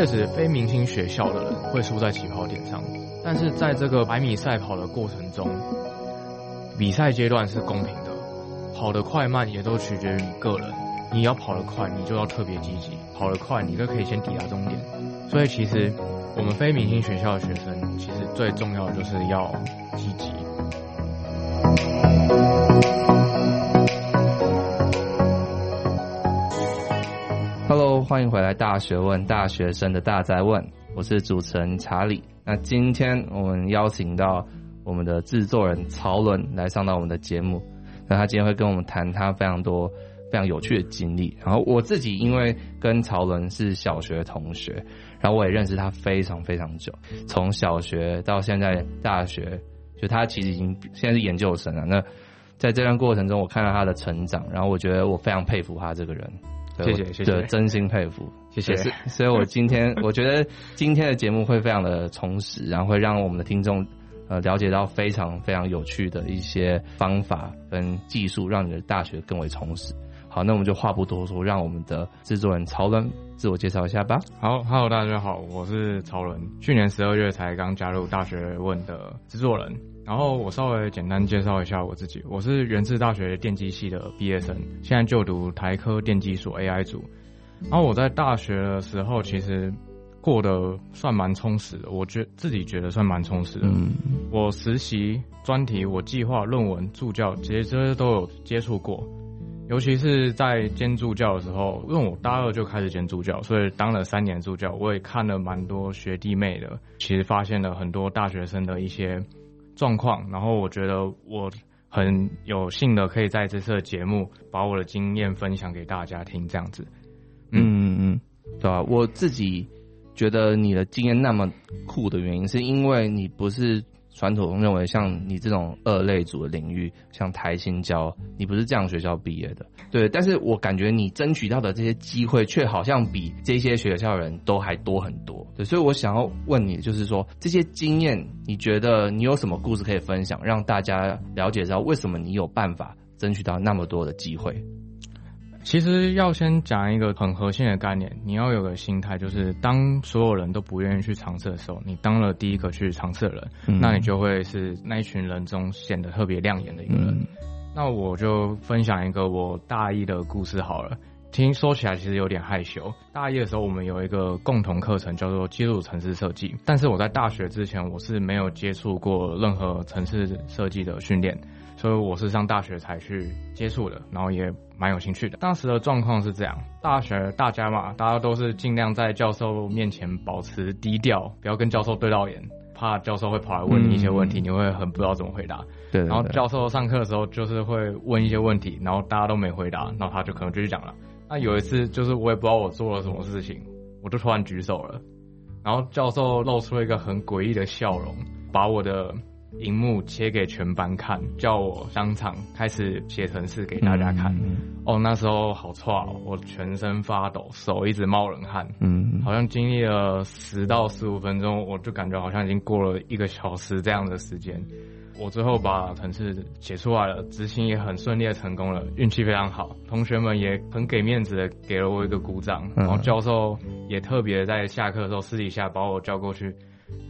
确实非明星学校的人会输在起跑点上，但是在这个百米赛跑的过程中，比赛阶段是公平的，跑得快慢也都取决于你个人。你要跑得快，你就要特别积极；跑得快，你就可以先抵达终点。所以其实我们非明星学校的学生，其实最重要的就是要积极。大学问》，大学生的大哉问，我是主持人查理。那今天我们邀请到我们的制作人曹伦来上到我们的节目，那他今天会跟我们谈他非常多非常有趣的经历。然后我自己因为跟曹伦是小学同学，然后我也认识他非常非常久，从小学到现在大学，就他其实已经现在是研究生了。那在这段过程中，我看到他的成长，然后我觉得我非常佩服他这个人。谢谢谢谢，真心佩服，谢谢。所以我今天我觉得今天的节目会非常的充实，然后会让我们的听众呃了解到非常非常有趣的一些方法跟技术，让你的大学更为充实。好，那我们就话不多说，让我们的制作人曹伦自我介绍一下吧。好，Hello，大家好，我是曹伦，去年十二月才刚加入大学问的制作人。然后我稍微简单介绍一下我自己，我是源自大学电机系的毕业生，现在就读台科电机所 AI 组。然后我在大学的时候，其实过得算蛮充实的，我觉自己觉得算蛮充实的。嗯，我实习、专题、我计划、论文、助教，其实这些都有接触过。尤其是在兼助教的时候，因为我大二就开始兼助教，所以当了三年助教，我也看了蛮多学弟妹的，其实发现了很多大学生的一些。状况，然后我觉得我很有幸的可以在这次的节目把我的经验分享给大家听，这样子。嗯嗯嗯，对吧？我自己觉得你的经验那么酷的原因，是因为你不是。传统认为，像你这种二类组的领域，像台新交，你不是这样学校毕业的，对。但是我感觉你争取到的这些机会，却好像比这些学校人都还多很多，对。所以我想要问你，就是说这些经验，你觉得你有什么故事可以分享，让大家了解到为什么你有办法争取到那么多的机会？其实要先讲一个很核心的概念，你要有个心态，就是当所有人都不愿意去尝试的时候，你当了第一个去尝试的人，嗯，那你就会是那一群人中显得特别亮眼的一个人。嗯。那我就分享一个我大一的故事好了，听说起来其实有点害羞。大一的时候，我们有一个共同课程叫做基础城市设计，但是我在大学之前我是没有接触过任何城市设计的训练。所以我是上大学才去接触的，然后也蛮有兴趣的。当时的状况是这样：大学大家嘛，大家都是尽量在教授面前保持低调，不要跟教授对到眼，怕教授会跑来问你一些问题，嗯、你会很不知道怎么回答。对，对，对。然后教授上课的时候就是会问一些问题，然后大家都没回答，然后他就可能就去讲了。那有一次就是我也不知道我做了什么事情，我就突然举手了，然后教授露出了一个很诡异的笑容，把我的。荧幕切给全班看，叫我当场开始写程式给大家看。嗯、哦，那时候好挫，我全身发抖，手一直冒冷汗。嗯，好像经历了十到十五分钟，我就感觉好像已经过了一个小时这样的时间。我最后把程式写出来了，执行也很顺利的成功了，运气非常好。同学们也很给面子的给了我一个鼓掌，然后教授也特别在下课的时候私底下把我叫过去。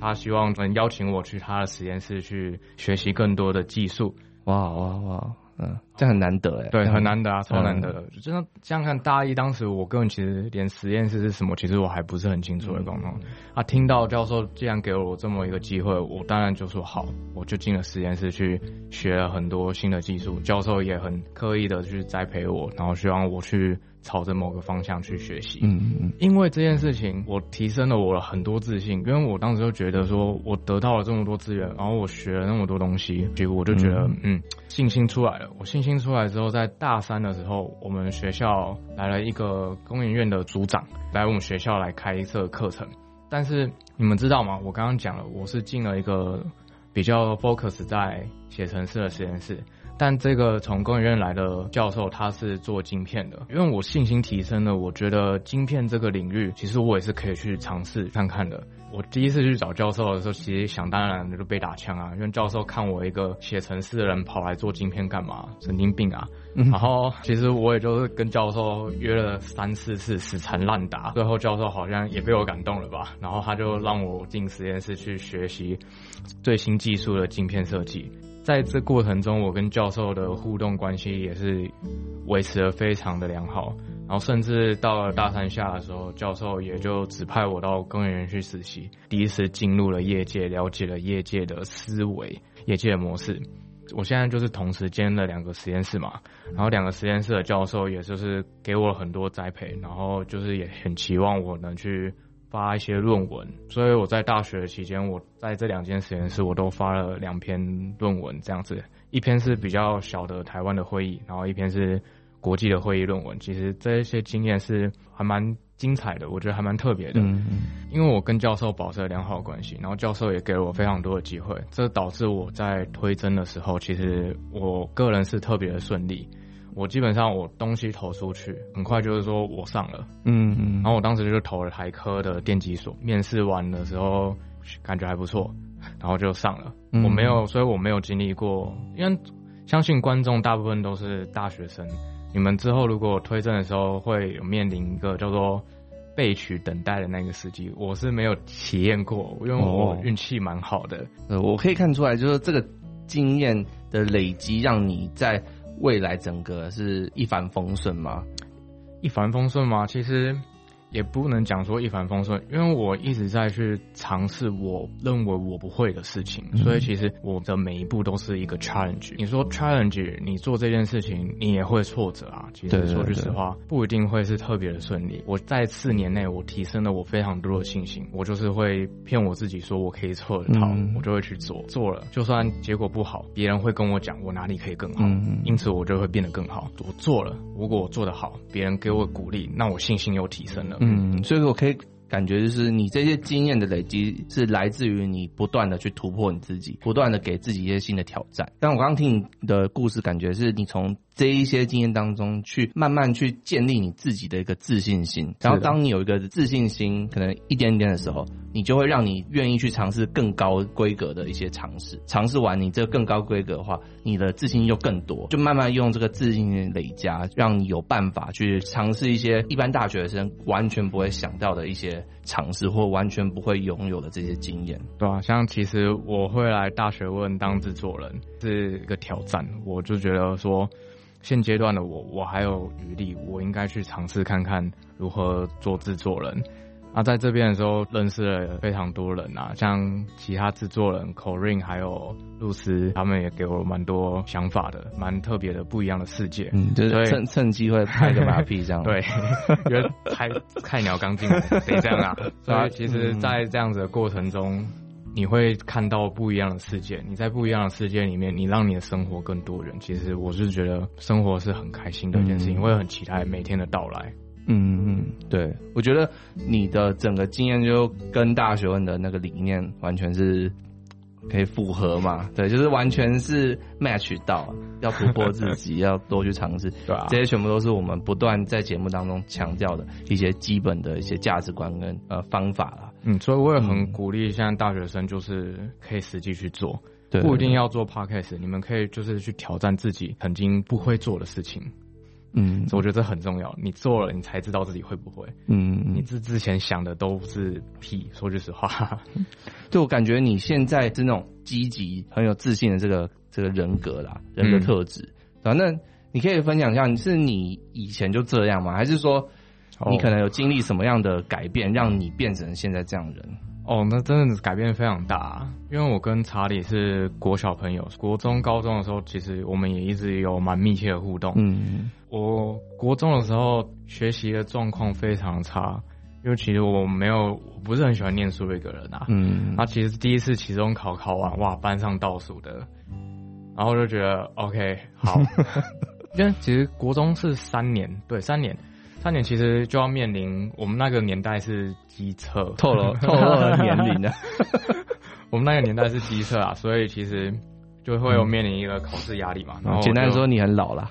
他希望能邀请我去他的实验室去学习更多的技术。哇哇哇！嗯，这很难得哎。对，很难得啊，超难得的。就这样这样看，大一当时我个人其实连实验室是什么，其实我还不是很清楚的。刚刚啊，听到教授既然给了我这么一个机会，我当然就说好，我就进了实验室去学了很多新的技术。教授也很刻意的去栽培我，然后希望我去。朝着某个方向去学习，嗯嗯，因为这件事情，我提升了我的很多自信，因为我当时就觉得说，我得到了这么多资源，然后我学了那么多东西，结果我就觉得，嗯，嗯，信心出来了。我信心出来之后，在大三的时候，我们学校来了一个工研院的组长来我们学校来开设课程，但是你们知道吗？我刚刚讲了，我是进了一个比较 focus 在写程式的实验室。但这个从工研院来的教授，他是做晶片的，因为我信心提升了，我觉得晶片这个领域，其实我也是可以去尝试看看的。我第一次去找教授的时候，其实想当然的就被打枪啊，因为教授看我一个写程式的人跑来做晶片干嘛？神经病啊！然后其实我也就是跟教授约了三四次死缠烂打，最后教授好像也被我感动了吧，然后他就让我进实验室去学习最新技术的晶片设计。在这过程中，我跟教授的互动关系也是维持得非常的良好。然后甚至到了大三下的时候，教授也就指派我到工研院去实习，第一次进入了业界，了解了业界的思维、业界的模式。我现在就是同时兼了两个实验室嘛，然后两个实验室的教授也就是给我很多栽培，然后就是也很期望我能去发一些论文。所以我在大学期间，我在这两间实验室我都发了两篇论文，这样子，一篇是比较小的台湾的会议，然后一篇是国际的会议论文。其实这一些经验是还蛮。精彩的，我觉得还蛮特别的，嗯嗯，因为我跟教授保持了良好的关系，然后教授也给了我非常多的机会，这导致我在推甄的时候，其实我个人是特别的顺利。我基本上我东西投出去，很快就是说我上了，嗯嗯，然后我当时就投了台科的电机所，面试完的时候感觉还不错，然后就上了。我没有，所以我没有经历过，因为相信观众大部分都是大学生。你们之后如果推证的时候会有面临一个叫做被取等待的那个时机，我是没有体验过，因为我运气蛮好的。呃，我可以看出来，就是这个经验的累积，让你在未来整个是一帆风顺吗？一帆风顺吗？其实。也不能讲说一帆风顺，因为我一直在去尝试我认为我不会的事情，所以其实我的每一步都是一个 challenge。你说 challenge，你做这件事情你也会挫折啊。其实说句实话，不一定会是特别的顺利。我在四年内，我提升了我非常多的信心。我就是会骗我自己说我可以做得到，我就会去做。做了，就算结果不好，别人会跟我讲我哪里可以更好，因此我就会变得更好。我做了，如果我做得好，别人给我鼓励，那我信心又提升了。嗯，所以我可以感觉就是你这些经验的累积是来自于你不断的去突破你自己，不断的给自己一些新的挑战。但我刚刚听你的故事，感觉是你从。这一些经验当中，去慢慢去建立你自己的一个自信心。然后，当你有一个自信心，可能一点点的时候，你就会让你愿意去尝试更高规格的一些尝试。尝试完你这更高规格的话，你的自信又更多，就慢慢用这个自信心累加，让你有办法去尝试一些一般大学生完全不会想到的一些尝试，或完全不会拥有的这些经验。对啊，像其实我会来大学问当制作人是一个挑战，我就觉得说。现阶段的我，我还有余力，我应该去尝试看看如何做制作人。那在这边的时候，认识了非常多人啊，像其他制作人 Corinne 还有露丝，他们也给我蛮多想法的，蛮特别的不一样的世界。嗯，就是趁趁机会拍个马屁这样。对，因为拍 菜鸟刚进来得这样啊。所以其实，在这样子的过程中。你会看到不一样的世界，你在不一样的世界里面，你让你的生活更多元。其实我是觉得生活是很开心的一件事情，会、嗯、很期待每天的到来。嗯嗯，对，我觉得你的整个经验就跟大学问的那个理念完全是可以符合嘛。对，就是完全是 match 到，要突破自己，要多去尝试。对啊，这些全部都是我们不断在节目当中强调的一些基本的一些价值观跟呃方法啦。嗯，所以我也很鼓励现在大学生，就是可以实际去做，对，不一定要做 podcast，你们可以就是去挑战自己曾经不会做的事情。嗯，我觉得这很重要，你做了，你才知道自己会不会。嗯，你之之前想的都是屁，说句实话。就我感觉你现在是那种积极、很有自信的这个这个人格啦，人格特质。反正、嗯、你可以分享一下，你是你以前就这样吗？还是说？你可能有经历什么样的改变，让你变成现在这样的人？哦，那真的是改变非常大。因为我跟查理是国小朋友，国中、高中的时候，其实我们也一直有蛮密切的互动。嗯，我国中的时候学习的状况非常差，因为其实我没有，我不是很喜欢念书的一个人啊。嗯，那其实第一次期中考考完，哇，班上倒数的，然后就觉得 OK 好，因为其实国中是三年，对，三年。三年其实就要面临，我们那个年代是机测，透露 透露了年龄的。我们那个年代是机测啊，所以其实就会有面临一个考试压力嘛。然后简单说，你很老了。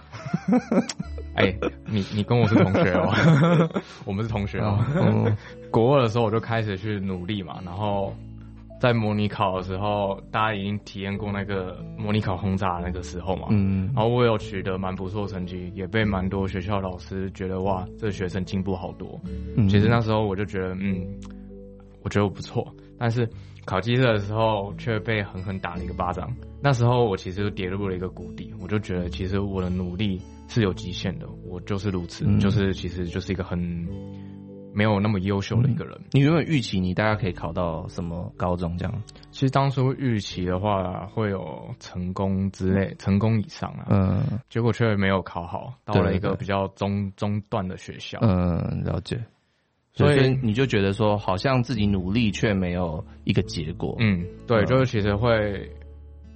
哎、欸，你你跟我是同学哦，我们是同学哦。嗯、国二的时候我就开始去努力嘛，然后在模拟考的时候，大家已经体验过那个模拟考轰炸的那个时候嘛。嗯。然后我有取得蛮不错成绩，也被蛮多学校老师觉得哇，这个学生进步好多。嗯。其实那时候我就觉得，嗯，我觉得我不错，但是考机测的时候却被狠狠打了一个巴掌。那时候我其实就跌入了一个谷底，我就觉得其实我的努力是有极限的，我就是如此，嗯、就是其实就是一个很没有那么优秀的一个人。嗯、你原本预期你大概可以考到什么高中这样？其实当初预期的话会有成功之类，成功以上啊，嗯，结果却没有考好，到了一个比较中中段的学校。嗯，了解。所以你就觉得说，好像自己努力却没有一个结果。嗯，对，就是其实会。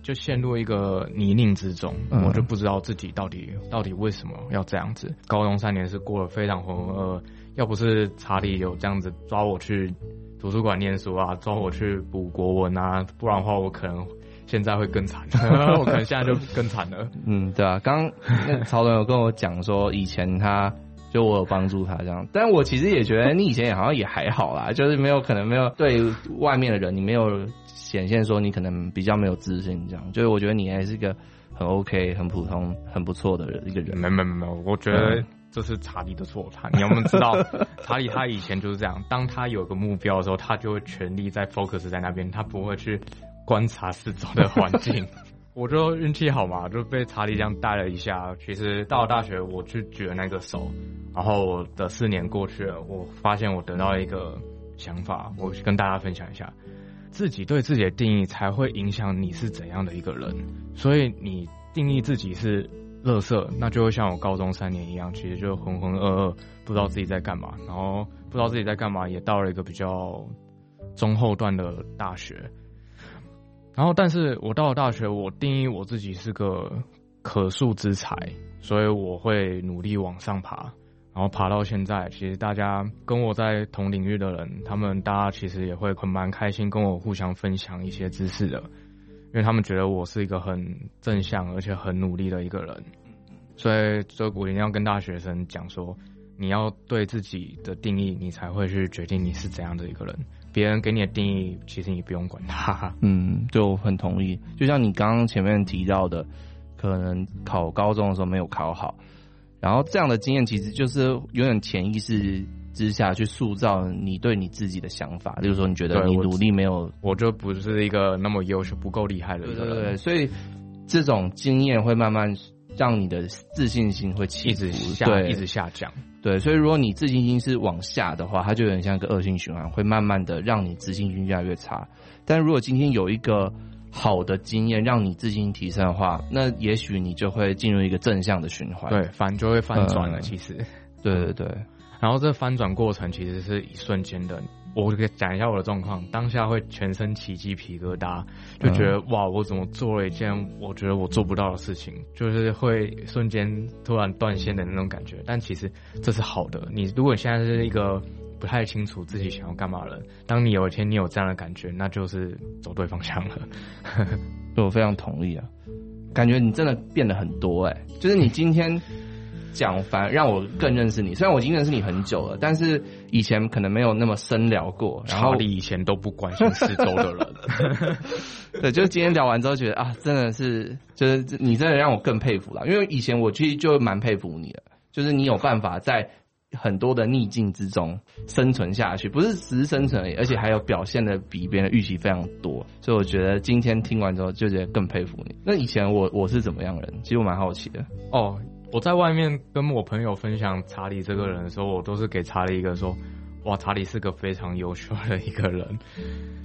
就陷入一个泥泞之中，嗯、我就不知道自己到底到底为什么要这样子。高中三年是过得非常浑浑噩噩，要不是查理有这样子抓我去图书馆念书啊，抓我去补国文啊，不然的话我可能现在会更惨，我可能现在就更惨了。嗯，对啊，刚那曹伦有跟我讲说，以前他就我有帮助他这样，但我其实也觉得你以前也好像也还好啦，就是没有可能没有对外面的人你没有。显现说你可能比较没有自信，这样，就是我觉得你还是一个很 OK、很普通、很不错的一个人。没没没没，我觉得这是查理的错。他，你有没有知道，查理他以前就是这样，当他有个目标的时候，他就会全力在 focus 在那边，他不会去观察四周的环境。我就运气好嘛，就被查理这样带了一下。其实到了大学，我去举了那个手，然后我的四年过去了，我发现我得到一个想法，我跟大家分享一下。自己对自己的定义才会影响你是怎样的一个人，所以你定义自己是垃圾，那就会像我高中三年一样，其实就浑浑噩噩，不知道自己在干嘛，然后不知道自己在干嘛，也到了一个比较中后段的大学，然后但是我到了大学，我定义我自己是个可塑之才，所以我会努力往上爬。然后爬到现在，其实大家跟我在同领域的人，他们大家其实也会很蛮开心，跟我互相分享一些知识的，因为他们觉得我是一个很正向而且很努力的一个人，所以所以我一定要跟大学生讲说，你要对自己的定义，你才会去决定你是怎样的一个人。别人给你的定义，其实你不用管他。嗯，就很同意。就像你刚刚前面提到的，可能考高中的时候没有考好。然后这样的经验其实就是有点潜意识之下去塑造你对你自己的想法，例如说你觉得你努力没有，我，我就不是一个那么优秀、不够厉害的人。对对对，所以这种经验会慢慢让你的自信心会起一直下，一直下降。对，所以如果你自信心是往下的话，它就有点像一个恶性循环，会慢慢的让你自信心越来越差。但如果今天有一个好的经验让你自信提升的话，那也许你就会进入一个正向的循环，对，反就会翻转了。其实，对对对，然后这翻转过程其实是一瞬间的。我给讲一下我的状况，当下会全身起鸡皮疙瘩，就觉得、嗯、哇，我怎么做了一件我觉得我做不到的事情，就是会瞬间突然断线的那种感觉。但其实这是好的。你如果现在是一个。不太清楚自己想要干嘛了。当你有一天你有这样的感觉，那就是走对方向了。对，我非常同意啊，感觉你真的变得很多哎、欸。就是你今天讲，反而让我更认识你。虽然我已经认识你很久了，但是以前可能没有那么深聊过。然后你以前都不关心四周的人。对，就是今天聊完之后觉得啊，真的是，就是你真的让我更佩服了。因为以前我其实就蛮佩服你的，就是你有办法在。很多的逆境之中生存下去，不是只是生存而已，而且还有表现的比别人预期非常多，所以我觉得今天听完之后就觉得更佩服你。那以前我我是怎么样人？其实我蛮好奇的。哦，我在外面跟我朋友分享查理这个人的时候，我都是给查理一个说，哇，查理是个非常优秀的一个人，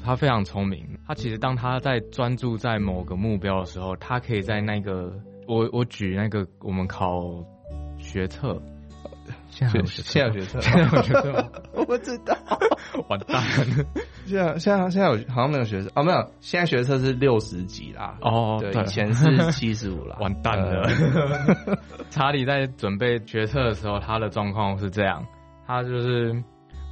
他非常聪明。他其实当他在专注在某个目标的时候，他可以在那个我我举那个我们考学测。现在有学现在有学测，现在有学测，我不知道，完蛋。现在现在现在有好像没有学测哦，没有。现在学测是六十几啦，哦，对，以前是七十五啦，完蛋了。查理在准备决策的时候，他的状况是这样，他就是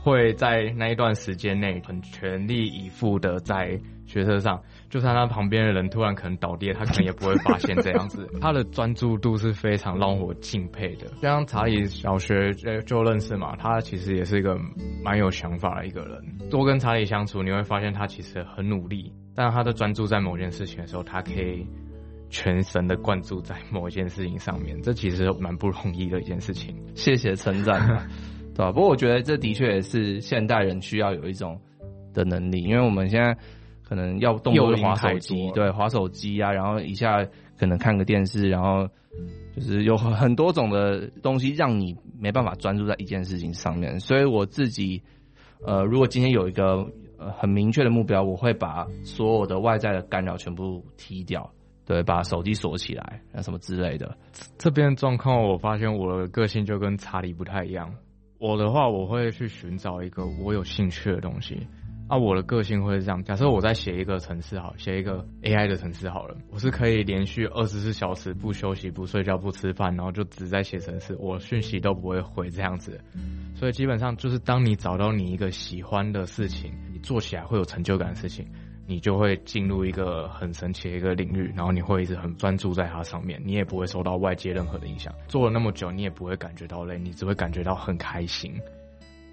会在那一段时间内很全力以赴的在。学车上，就算他旁边的人突然可能倒地，他可能也不会发现这样子。他的专注度是非常让我敬佩的。像查理小学就认识嘛，他其实也是一个蛮有想法的一个人。多跟查理相处，你会发现他其实很努力，但他的专注在某件事情的时候，他可以全神的灌注在某一件事情上面，这其实蛮不容易的一件事情。谢谢称赞。对吧？不过我觉得这的确也是现代人需要有一种的能力，因为我们现在可能要动不动滑手机，对，滑手机啊，然后一下可能看个电视，然后就是有很多种的东西让你没办法专注在一件事情上面。所以我自己，呃，如果今天有一个呃很明确的目标，我会把所有的外在的干扰全部踢掉，对，把手机锁起来，啊什么之类的。这边状况，我发现我的个性就跟查理不太一样。我的话，我会去寻找一个我有兴趣的东西。啊，我的个性会是这样。假设我在写一个程式，好，写一个 AI 的程式好了，我是可以连续二十四小时不休息、不睡觉、不吃饭，然后就只在写程式，我讯息都不会回这样子。所以基本上就是，当你找到你一个喜欢的事情，你做起来会有成就感的事情。你就会进入一个很神奇的一个领域，然后你会一直很专注在它上面，你也不会受到外界任何的影响。做了那么久，你也不会感觉到累，你只会感觉到很开心，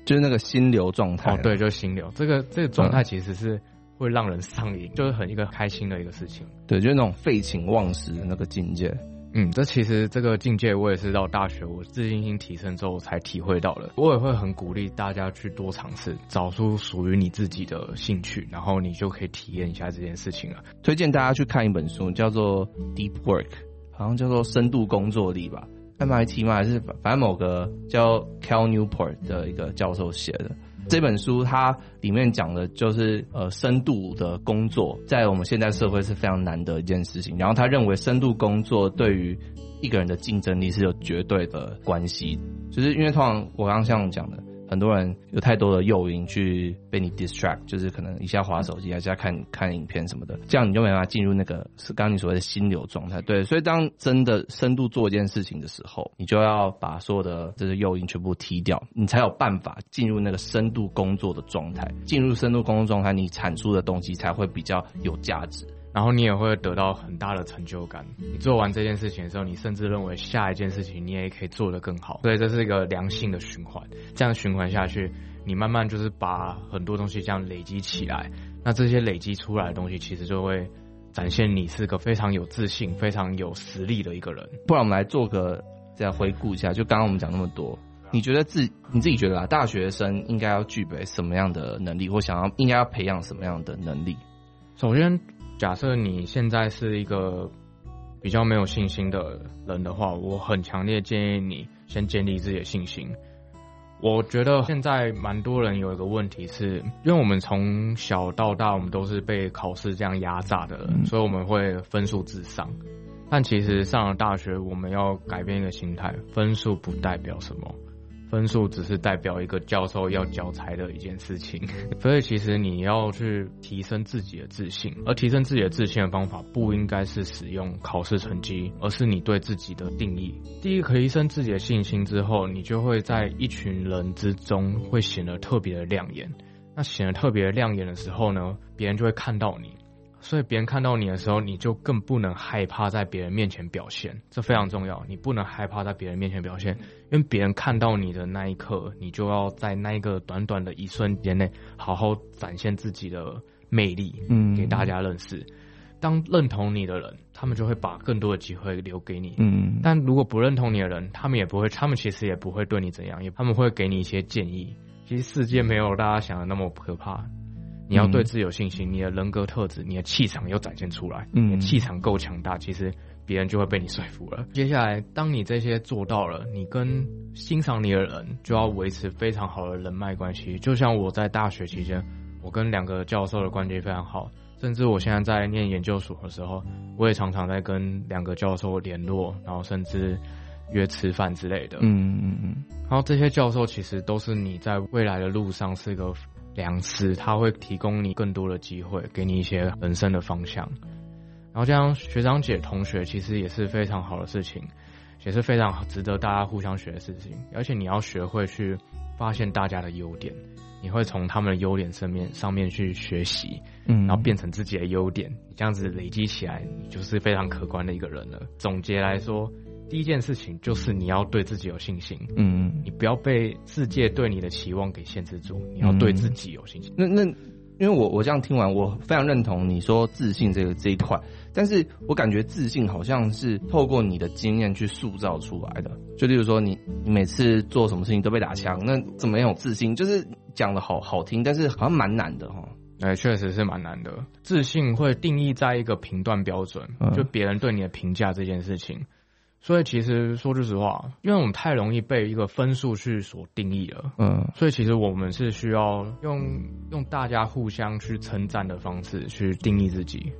就是那个心流状态。哦，对，就是心流。这个这个状态其实是会让人上瘾，嗯，就是很一个开心的一个事情。对，就是那种废寝忘食的那个境界。嗯，这其实这个境界我也是到大学我自信心提升之后才体会到的。我也会很鼓励大家去多尝试，找出属于你自己的兴趣，然后你就可以体验一下这件事情了。推荐大家去看一本书，叫做《Deep Work》，好像叫做深度工作力吧，MIT 吗？还是反正某个叫 Cal Newport 的一个教授写的。这本书它里面讲的就是呃深度的工作，在我们现在社会是非常难的一件事情。然后他认为深度工作对于一个人的竞争力是有绝对的关系，就是因为通常我刚刚像讲的。很多人有太多的诱因去被你 distract，就是可能一下滑手机，一下看看影片什么的，这样你就没办法进入那个是刚刚你所谓的心流状态。对，所以当真的深度做一件事情的时候，你就要把所有的这些诱因全部踢掉，你才有办法进入那个深度工作的状态。进入深度工作状态，你产出的东西才会比较有价值。然后你也会得到很大的成就感。你做完这件事情的时候，你甚至认为下一件事情你也可以做得更好。所以这是一个良性的循环。这样循环下去，你慢慢就是把很多东西这样累积起来。那这些累积出来的东西，其实就会展现你是个非常有自信、非常有实力的一个人。不然我们来做个再回顾一下，就刚刚我们讲那么多，你觉得自你自己觉得啊，大学生应该要具备什么样的能力，或想要应该要培养什么样的能力？首先。假设你现在是一个比较没有信心的人的话，我很强烈建议你先建立自己的信心。我觉得现在蛮多人有一个问题是，因为我们从小到大我们都是被考试这样压榨的人，所以我们会分数至上。但其实上了大学，我们要改变一个心态，分数不代表什么。分数只是代表一个教授要交差的一件事情，所以其实你要去提升自己的自信，而提升自己的自信的方法不应该是使用考试成绩，而是你对自己的定义。第一个，提升自己的信心之后，你就会在一群人之中会显得特别的亮眼。那显得特别亮眼的时候呢，别人就会看到你。所以别人看到你的时候，你就更不能害怕在别人面前表现，这非常重要。你不能害怕在别人面前表现，因为别人看到你的那一刻，你就要在那一个短短的一瞬间内，好好展现自己的魅力，嗯，给大家认识。当认同你的人，他们就会把更多的机会留给你，嗯。但如果不认同你的人，他们也不会，他们其实也不会对你怎样，也他们会给你一些建议。其实世界没有大家想的那么可怕。你要对自己有信心，你的人格特质、你的气场要展现出来。嗯，你的气场够强大，其实别人就会被你说服了。接下来，当你这些做到了，你跟欣赏你的人就要维持非常好的人脉关系。就像我在大学期间，我跟两个教授的关系非常好，甚至我现在在念研究所的时候，我也常常在跟两个教授联络，然后甚至约吃饭之类的。嗯嗯嗯。然后这些教授其实都是你在未来的路上是一个。良师，他会提供你更多的机会，给你一些人生的方向。然后这样学长姐同学其实也是非常好的事情，也是非常值得大家互相学的事情。而且你要学会去发现大家的优点，你会从他们的优点上面上面去学习，嗯，然后变成自己的优点，这样子累积起来，你就是非常可观的一个人了。总结来说，第一件事情就是你要对自己有信心，嗯，你不要被世界对你的期望给限制住，你要对自己有信心。嗯、那那。因为我我这样听完，我非常认同你说自信这个这一块，但是我感觉自信好像是透过你的经验去塑造出来的。就例如说你，你每次做什么事情都被打枪，那怎么样有自信？就是讲的好好听，但是好像蛮难的哈。哎，确实是蛮难的。自信会定义在一个评断标准，就别人对你的评价这件事情。所以其实说句实话，因为我们太容易被一个分数去所定义了，嗯，所以其实我们是需要用用大家互相去称赞的方式去定义自己，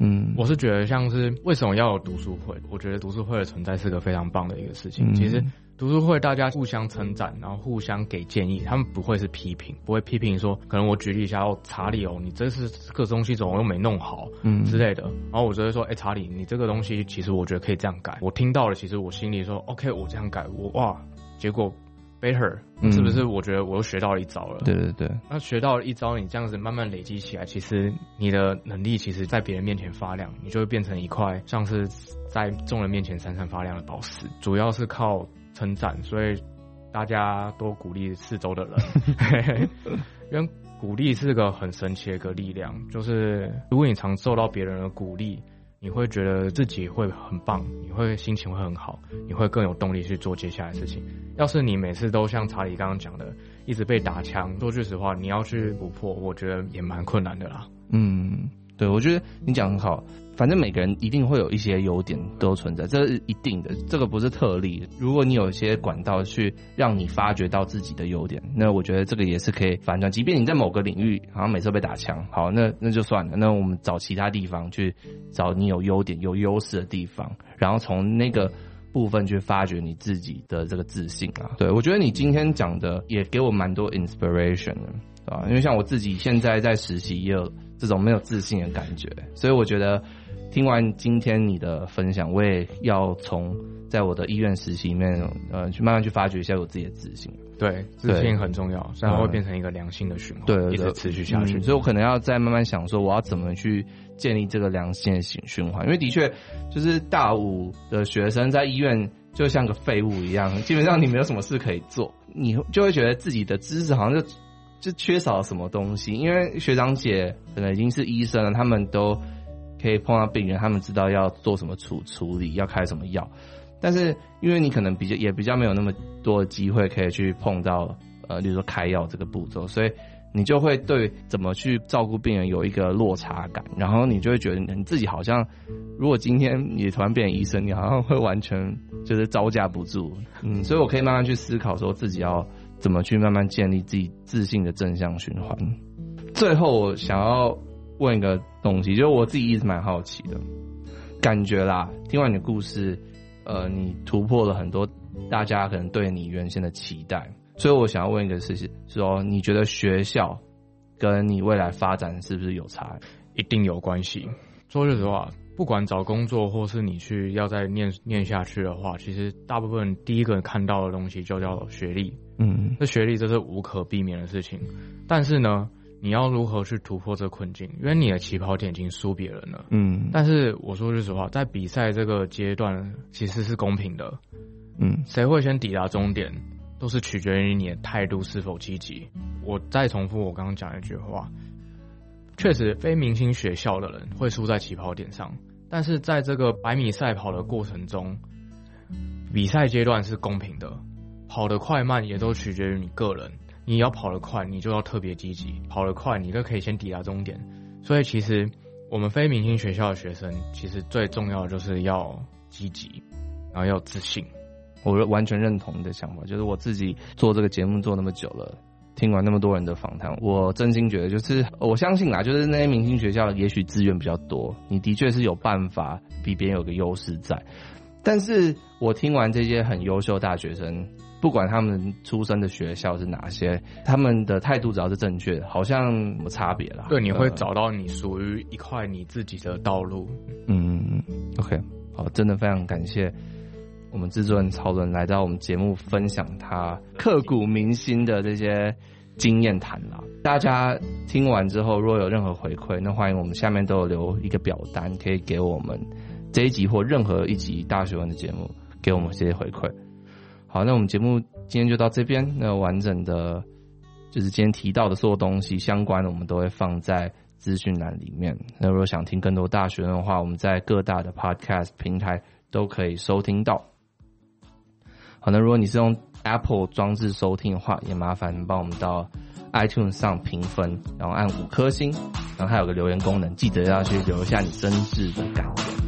嗯，我是觉得像是为什么要有读书会？我觉得读书会的存在是个非常棒的一个事情，其实。读书会，大家互相称赞，然后互相给建议，他们不会是批评，不会批评说，可能我举例一下，哦，查理哦，你这是这个东西怎么又没弄好，嗯。之类的，然后我就会说，哎，查理，你这个东西其实我觉得可以这样改，我听到了，其实我心里说，OK，我这样改，我哇，结果 better，是不是？我觉得我又学到了一招了，对对对，那学到了一招，你这样子慢慢累积起来，其实你的能力，其实在别人面前发亮，你就会变成一块像是在众人面前闪闪发亮的宝石，主要是靠。称赞，所以大家多鼓励四周的人，因为鼓励是个很神奇的一个力量。就是如果你常受到别人的鼓励，你会觉得自己会很棒，你会心情会很好，你会更有动力去做接下来的事情。要是你每次都像查理刚刚讲的，一直被打枪，说句实话，你要去突破，我觉得也蛮困难的啦。嗯。对，我觉得你讲很好。反正每个人一定会有一些优点都存在，这是一定的，这个不是特例。如果你有一些管道去让你发掘到自己的优点，那我觉得这个也是可以反转。即便你在某个领域好像每次被打枪，好，那那就算了。那我们找其他地方去找你有优点、有优势的地方，然后从那个部分去发掘你自己的这个自信啊。对，我觉得你今天讲的也给我蛮多 inspiration 的，啊，因为像我自己现在在实习也有。这种没有自信的感觉，所以我觉得听完今天你的分享，我也要从在我的医院实习里面，呃，去慢慢去发掘一下我自己的自信。对，自信很重要，然后会变成一个良性的循环，对，一直持续下去。所以我可能要再慢慢想说，我要怎么去建立这个良性的循循环？因为的确，就是大五的学生在医院就像个废物一样，基本上你没有什么事可以做，你就会觉得自己的知识好像就。就缺少什么东西，因为学长姐可能已经是医生了，他们都可以碰到病人，他们知道要做什么处处理，要开什么药。但是因为你可能比较也比较没有那么多的机会可以去碰到，呃，比如说开药这个步骤，所以你就会对怎么去照顾病人有一个落差感，然后你就会觉得你自己好像，如果今天你突然变成医生，你好像会完全就是招架不住。嗯，所以我可以慢慢去思考说自己要。怎么去慢慢建立自己自信的正向循环？最后，我想要问一个东西，就是我自己一直蛮好奇的，感觉啦，听完你的故事，呃，你突破了很多大家可能对你原先的期待，所以我想要问一个事情，说你觉得学校跟你未来发展是不是有差？一定有关系。说句实话。不管找工作，或是你去要再念念下去的话，其实大部分第一个看到的东西就叫学历。嗯，这学历这是无可避免的事情。但是呢，你要如何去突破这困境？因为你的起跑点已经输别人了。嗯，但是我说句实话，在比赛这个阶段其实是公平的。嗯，谁会先抵达终点，都是取决于你的态度是否积极。我再重复我刚刚讲一句话。确实，非明星学校的人会输在起跑点上，但是在这个百米赛跑的过程中，比赛阶段是公平的，跑得快慢也都取决于你个人。你要跑得快，你就要特别积极；跑得快，你就可以先抵达终点。所以，其实我们非明星学校的学生，其实最重要的就是要积极，然后要自信。我完全认同你的想法，就是我自己做这个节目做那么久了。听完那么多人的访谈，我真心觉得，就是我相信啦，就是那些明星学校也许资源比较多，你的确是有办法比别人有个优势在。但是我听完这些很优秀的大学生，不管他们出生的学校是哪些，他们的态度只要是正确的，好像没差别啦。对，你会找到你属于一块你自己的道路。嗯，OK，好，真的非常感谢。我们制作人曹伦来到我们节目，分享他刻骨铭心的这些经验谈啦。大家听完之后，若有任何回馈，那欢迎我们下面都有留一个表单，可以给我们这一集或任何一集大学问的节目，给我们这些回馈。好，那我们节目今天就到这边。那完整的，就是今天提到的所有东西相关的，我们都会放在资讯栏里面。那如果想听更多大学问的话，我们在各大的 Podcast 平台都可以收听到。好，那如果你是用 Apple 装置收听的话，也麻烦帮我们到。iTunes 上评分，然后按五颗星，然后还有个留言功能，记得要去留下你真挚的感言。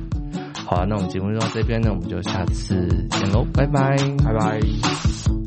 好啊，那我们节目就到这边呢，我们就下次见喽，拜拜，拜拜。